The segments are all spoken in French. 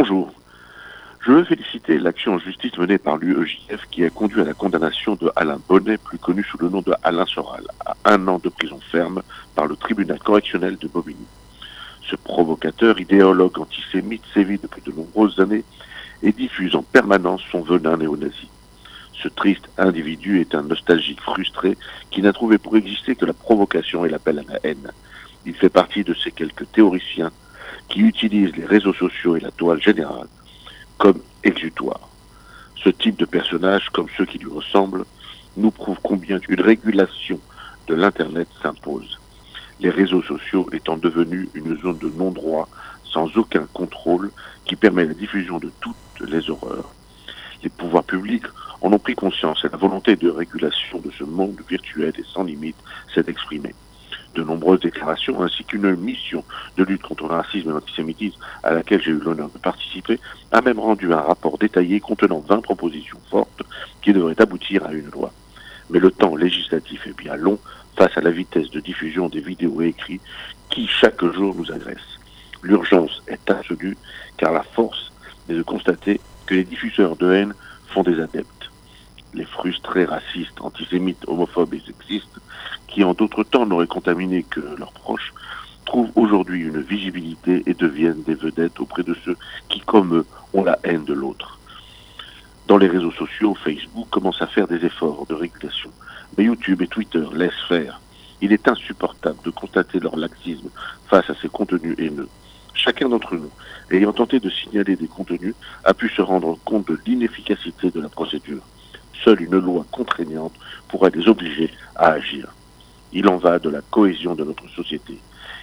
Bonjour. Je veux féliciter l'action en justice menée par l'UEJF qui a conduit à la condamnation de Alain Bonnet, plus connu sous le nom de Alain Soral, à un an de prison ferme par le tribunal correctionnel de Bobigny. Ce provocateur, idéologue antisémite, sévit depuis de nombreuses années et diffuse en permanence son venin néo-nazi. Ce triste individu est un nostalgique frustré qui n'a trouvé pour exister que la provocation et l'appel à la haine. Il fait partie de ces quelques théoriciens qui utilisent les réseaux sociaux et la toile générale comme exutoire. Ce type de personnage, comme ceux qui lui ressemblent, nous prouve combien une régulation de l'Internet s'impose. Les réseaux sociaux étant devenus une zone de non-droit sans aucun contrôle qui permet la diffusion de toutes les horreurs. Les pouvoirs publics en ont pris conscience et la volonté de régulation de ce monde virtuel et sans limite s'est exprimée de nombreuses déclarations ainsi qu'une mission de lutte contre le racisme et l'antisémitisme à laquelle j'ai eu l'honneur de participer, a même rendu un rapport détaillé contenant 20 propositions fortes qui devraient aboutir à une loi. Mais le temps législatif est bien long face à la vitesse de diffusion des vidéos et écrits qui chaque jour nous agressent. L'urgence est absolue car la force est de constater que les diffuseurs de haine font des adeptes les frustrés racistes, antisémites, homophobes et sexistes, qui en d'autres temps n'auraient contaminé que leurs proches, trouvent aujourd'hui une visibilité et deviennent des vedettes auprès de ceux qui, comme eux, ont la haine de l'autre. Dans les réseaux sociaux, Facebook commence à faire des efforts de régulation, mais YouTube et Twitter laissent faire. Il est insupportable de constater leur laxisme face à ces contenus haineux. Chacun d'entre nous, ayant tenté de signaler des contenus, a pu se rendre compte de l'inefficacité de la procédure. Seule une loi contraignante pourra les obliger à agir. Il en va de la cohésion de notre société.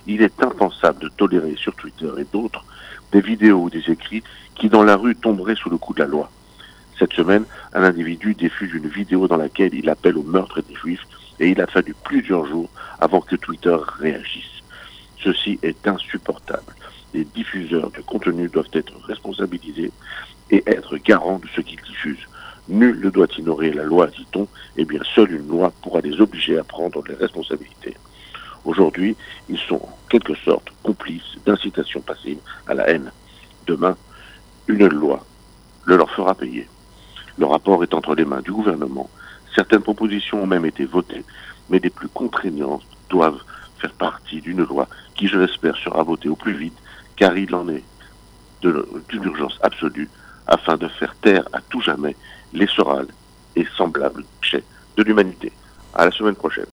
Il est impensable de tolérer sur Twitter et d'autres des vidéos ou des écrits qui dans la rue tomberaient sous le coup de la loi. Cette semaine, un individu diffuse une vidéo dans laquelle il appelle au meurtre des juifs et il a fallu plusieurs jours avant que Twitter réagisse. Ceci est insupportable. Les diffuseurs de contenu doivent être responsabilisés et être garants de ce qu'ils diffusent. Nul ne doit ignorer la loi, dit-on, et eh bien seule une loi pourra les obliger à prendre les responsabilités. Aujourd'hui, ils sont en quelque sorte complices d'incitation passive à la haine. Demain, une loi le leur fera payer. Le rapport est entre les mains du gouvernement. Certaines propositions ont même été votées, mais les plus contraignantes doivent faire partie d'une loi qui, je l'espère, sera votée au plus vite, car il en est d'une urgence absolue afin de faire taire à tout jamais les sorales et semblables chefs de l'humanité. À la semaine prochaine.